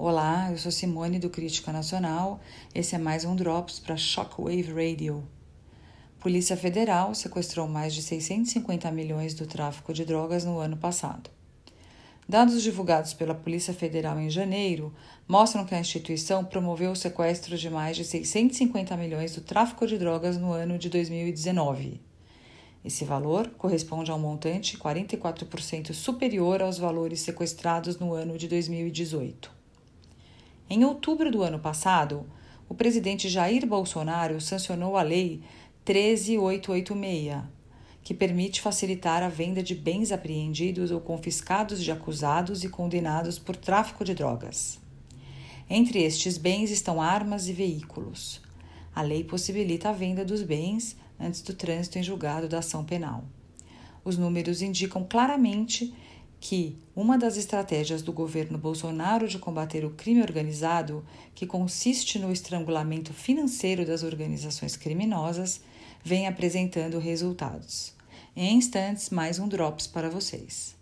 Olá, eu sou Simone do Crítica Nacional. Esse é mais um Drops para Shockwave Radio. Polícia Federal sequestrou mais de 650 milhões do tráfico de drogas no ano passado. Dados divulgados pela Polícia Federal em janeiro mostram que a instituição promoveu o sequestro de mais de 650 milhões do tráfico de drogas no ano de 2019. Esse valor corresponde a um montante 44% superior aos valores sequestrados no ano de 2018. Em outubro do ano passado, o presidente Jair Bolsonaro sancionou a Lei 13886, que permite facilitar a venda de bens apreendidos ou confiscados de acusados e condenados por tráfico de drogas. Entre estes bens estão armas e veículos. A lei possibilita a venda dos bens antes do trânsito em julgado da ação penal. Os números indicam claramente que uma das estratégias do governo Bolsonaro de combater o crime organizado, que consiste no estrangulamento financeiro das organizações criminosas, vem apresentando resultados. Em instantes, mais um Drops para vocês.